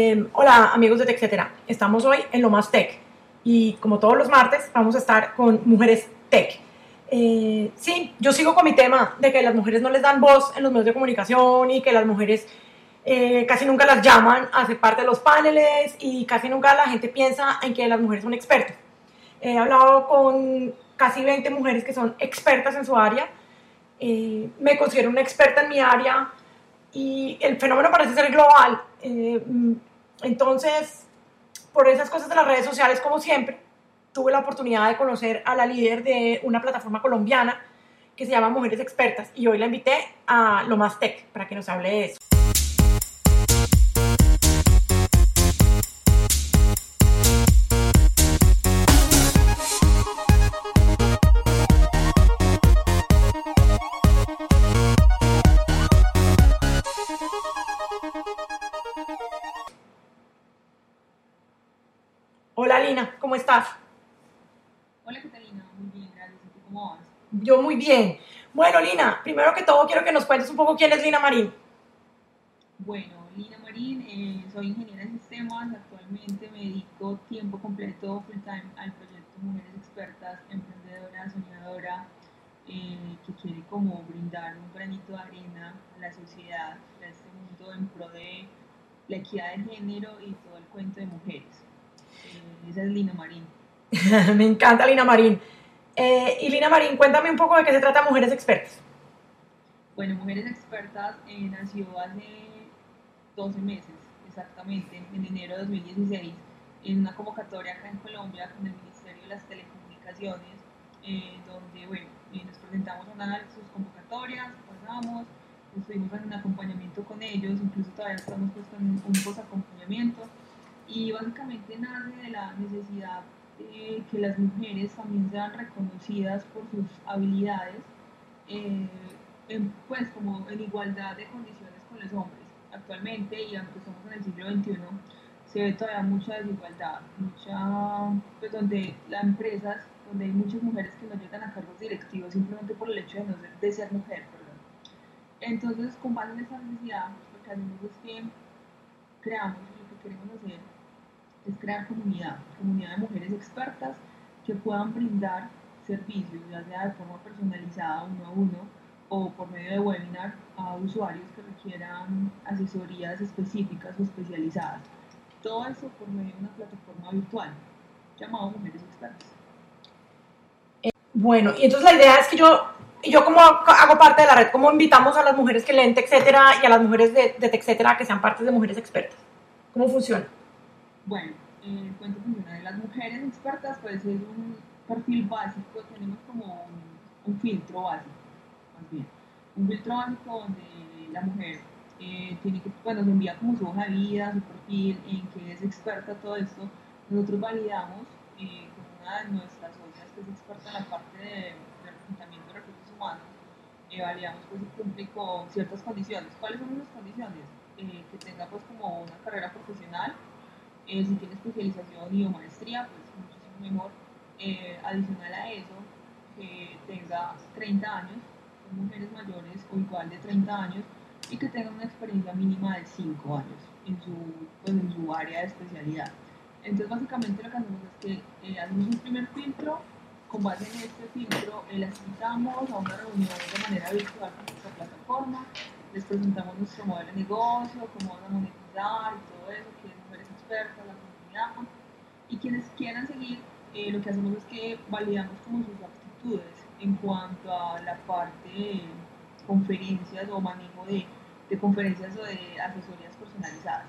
Eh, hola amigos de TechCetera, estamos hoy en Lo Más Tech y como todos los martes vamos a estar con Mujeres Tech. Eh, sí, yo sigo con mi tema de que las mujeres no les dan voz en los medios de comunicación y que las mujeres eh, casi nunca las llaman a ser parte de los paneles y casi nunca la gente piensa en que las mujeres son expertas. He hablado con casi 20 mujeres que son expertas en su área. Eh, me considero una experta en mi área y el fenómeno parece ser global. Eh, entonces, por esas cosas de las redes sociales, como siempre, tuve la oportunidad de conocer a la líder de una plataforma colombiana que se llama Mujeres Expertas y hoy la invité a Lo Más Tech para que nos hable de eso. Estás? Hola Catalina, muy bien, gracias. ¿Y tú cómo vas? Yo muy bien. Bueno, Lina, primero que todo quiero que nos cuentes un poco quién es Lina Marín. Bueno, Lina Marín, eh, soy ingeniera en sistemas. Actualmente me dedico tiempo completo, full time, al proyecto Mujeres Expertas, Emprendedora, Soñadora, eh, que quiere como brindar un granito de arena a la sociedad, a este mundo en pro de la equidad de género y todo el cuento de mujeres. Es Lina Marín. Me encanta Lina Marín. Eh, y Lina Marín, cuéntame un poco de qué se trata Mujeres Expertas. Bueno, Mujeres Expertas eh, nació hace 12 meses, exactamente, en enero de 2016, en una convocatoria acá en Colombia con el Ministerio de las Telecomunicaciones, eh, donde, bueno, eh, nos presentamos a una de sus convocatorias, pasamos, estuvimos en un acompañamiento con ellos, incluso todavía estamos puestos en un post-acompañamiento, y básicamente nace de la necesidad de que las mujeres también sean reconocidas por sus habilidades, eh, en, pues como en igualdad de condiciones con los hombres. Actualmente, y aunque estamos en el siglo XXI, se ve todavía mucha desigualdad, mucha, pues donde las empresas, donde hay muchas mujeres que no llegan a cargos directivos simplemente por el hecho de, no ser, mujer. Entonces, con base en esa necesidad, lo que hacemos es que creamos lo que queremos hacer es crear comunidad, comunidad de mujeres expertas que puedan brindar servicios, ya sea de forma personalizada, uno a uno, o por medio de webinar a usuarios que requieran asesorías específicas o especializadas. Todo eso por medio de una plataforma virtual llamada Mujeres Expertas. Bueno, y entonces la idea es que yo, yo como hago parte de la red, como invitamos a las mujeres que leen etcétera y a las mujeres de, de etcétera que sean partes de Mujeres Expertas. ¿Cómo funciona? Bueno, el cuento funciona de las mujeres expertas, pues es un perfil básico, tenemos como un, filtro básico, más bien. Un filtro básico donde la mujer eh, tiene que, bueno, nos envía como su hoja de vida, su perfil, en que es experta todo esto. Nosotros validamos eh, con una de nuestras socias que es experta en la parte de, de reclutamiento de recursos humanos, eh, validamos pues si cumple con ciertas condiciones. ¿Cuáles son esas condiciones? Eh, que tenga pues como una carrera profesional, eh, si tiene especialización y o maestría, pues muchísimo mejor. Eh, adicional a eso, que tenga 30 años, son mujeres mayores o igual de 30 años, y que tenga una experiencia mínima de 5 años en su, pues, en su área de especialidad. Entonces, básicamente lo que hacemos es que eh, hacemos un primer filtro, con base en este filtro eh, las invitamos a una reunión de manera virtual con nuestra plataforma, les presentamos nuestro modelo de negocio, cómo van a monetizar y todo eso, que es mujeres expertas, la comunidad. Y quienes quieran seguir, eh, lo que hacemos es que validamos como sus aptitudes en cuanto a la parte de conferencias o manejo de, de conferencias o de asesorías personalizadas.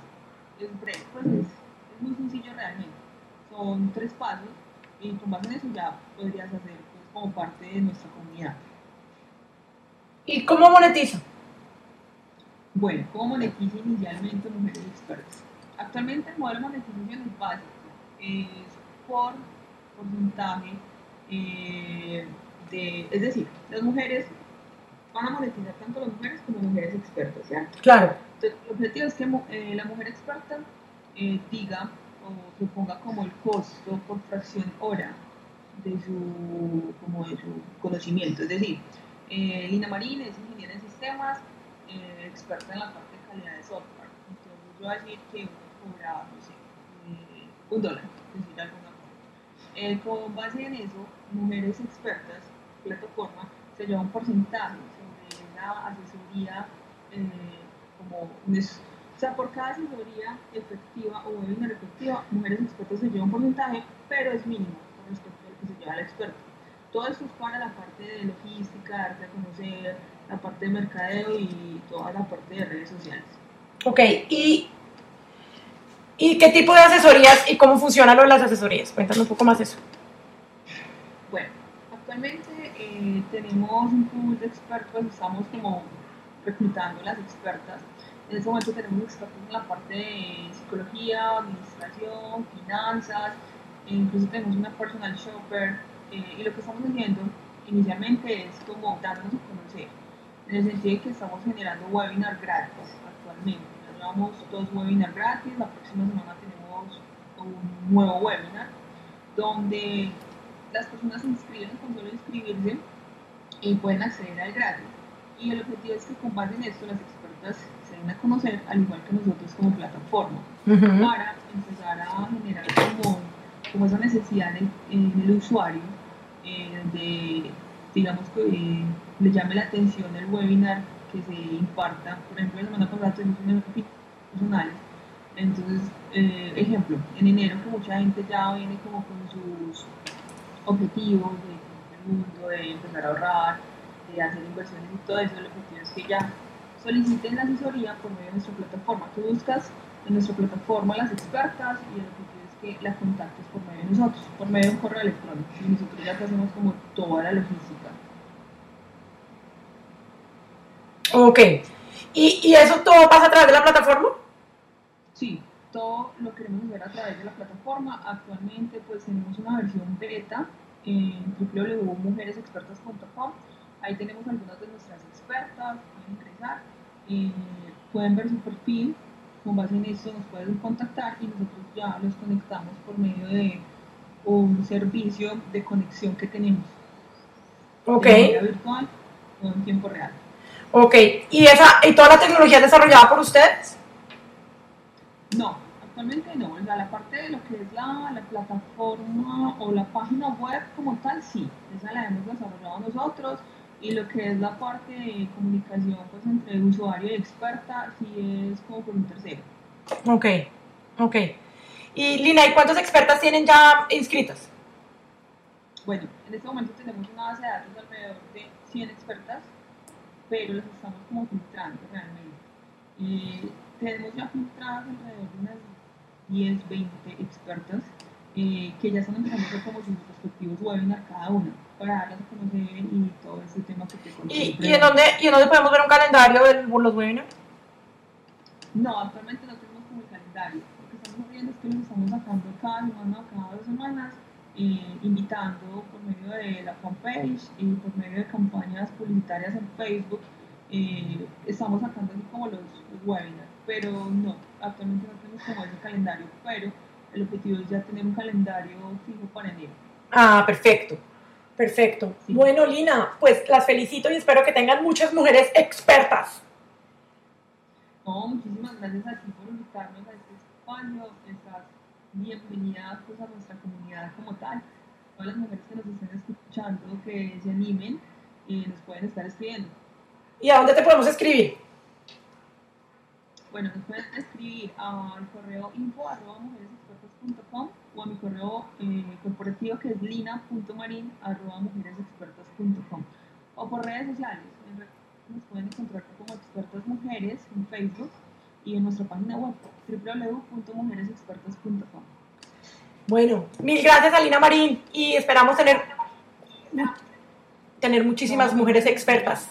Es breve, pues es, es muy sencillo realmente. Son tres pasos y con base en eso ya podrías hacer pues, como parte de nuestra comunidad. ¿Y cómo monetiza? Bueno, ¿cómo monetiza inicialmente Mujeres Expertas? Actualmente el modelo de monetización es básico, es por porcentaje eh, de, es decir, las mujeres van a monetizar tanto las mujeres como mujeres expertas, ¿cierto? Claro. Entonces, el objetivo es que eh, la mujer experta eh, diga o se ponga como el costo por fracción hora de su, como de su conocimiento. Es decir, eh, Lina Marín es ingeniera en sistemas, eh, experta en la parte de calidad de software. Entonces yo voy a decir que no sé, eh, un dólar, decir alguna cosa. Eh, con base en eso, mujeres expertas, plataforma, se lleva un porcentaje sobre la asesoría eh, como o sea, por cada asesoría efectiva o webinar efectiva, mujeres expertas se llevan un porcentaje, pero es mínimo con respecto a que se lleva el experto. Todo esto es para la parte de logística, darte a conocer, la parte de mercadeo y toda la parte de redes sociales. Ok, ¿y, y qué tipo de asesorías y cómo funcionan las asesorías? Cuéntame un poco más eso. Bueno, actualmente eh, tenemos un pool de expertos, estamos como reclutando las expertas. En este momento tenemos expertos en la parte de psicología, administración, finanzas, e incluso tenemos una personal shopper. Eh, y lo que estamos haciendo inicialmente es como darnos a conocer, en el sentido de que estamos generando webinars gratis actualmente. Llevamos dos webinars gratis, la próxima semana tenemos un nuevo webinar donde las personas se inscriben con solo inscribirse y pueden acceder al gratis. Y el objetivo es que con base en esto las expertas se den a conocer, al igual que nosotros como plataforma, para empezar a generar como, como esa necesidad en el, usuario eh, de, digamos, que eh, le llame la atención el webinar que se imparta. Por ejemplo, la semana pasada tuvimos un personales. Entonces, eh, ejemplo, en enero que mucha gente ya viene como con sus objetivos de el mundo, de empezar a ahorrar, de hacer inversiones y todo eso, el objetivo es que ya soliciten la asesoría por medio de nuestra plataforma. Tú buscas en nuestra plataforma las expertas y el objetivo es que la contactes por medio de nosotros, por medio de un correo electrónico. Y nosotros ya te hacemos como toda la logística. Ok. ¿Y, ¿Y eso todo pasa a través de la plataforma? Sí, todo lo queremos ver a través de la plataforma. Actualmente pues tenemos una versión beta en www.mujeresexpertas.com. Ahí tenemos algunas de nuestras expertas, pueden ingresar, eh, pueden ver su perfil, con base en eso nos pueden contactar y nosotros ya los conectamos por medio de un servicio de conexión que tenemos. Ok. De virtual o en tiempo real. Ok, ¿y, esa, ¿y toda la tecnología es desarrollada por ustedes? No, actualmente no. O sea, la parte de lo que es la, la, plataforma o la página web como tal, sí. Esa la hemos desarrollado nosotros. Y lo que es la parte de comunicación pues, entre usuario y experta, sí es como por un tercero. Ok, ok. Y Lina, ¿y cuántas expertas tienen ya inscritas? Bueno, en este momento tenemos una base de datos de alrededor de 100 expertas pero los estamos como filtrando realmente. Eh, tenemos ya filtradas alrededor de unas 10, 20 expertas eh, que ya están empezando como sus respectivos webinars cada una para darlas a conocer y todo ese tema que te conté. ¿Y, ¿y, en dónde, ¿Y en dónde podemos ver un calendario de los webinars? No, actualmente no tenemos como el calendario. Lo que estamos haciendo es que los estamos sacando cada semana o cada dos semanas eh, invitando por medio de la fanpage y por medio de campañas publicitarias en Facebook. Eh, estamos sacando así como los, webinars, pero no, actualmente no tenemos como ese calendario, pero el objetivo es ya tener un calendario fijo para enero. Ah, perfecto. Perfecto. Bueno, Lina, pues las felicito y espero que tengan muchas mujeres expertas. No, muchísimas gracias a ti por invitarnos a este espacio. Bienvenida pues, a nuestra comunidad como tal. Todas las mujeres que nos estén escuchando, que se animen, y nos pueden estar escribiendo. ¿Y a dónde te podemos escribir? Bueno, nos pueden escribir al correo info arroba mujeresexpertas.com o a mi correo eh, corporativo que es lina.marin arroba mujeresexpertas.com o por redes sociales. Nos pueden encontrar como expertas mujeres en Facebook y en nuestra página web www.mujeresexpertas.com. Bueno, mil gracias Alina Marín y esperamos tener, tener muchísimas mujeres expertas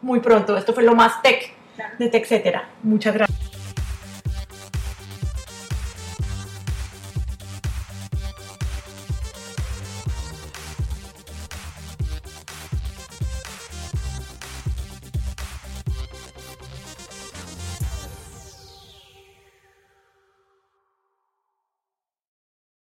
muy pronto. Esto fue lo más tech de TechCetera. Muchas gracias.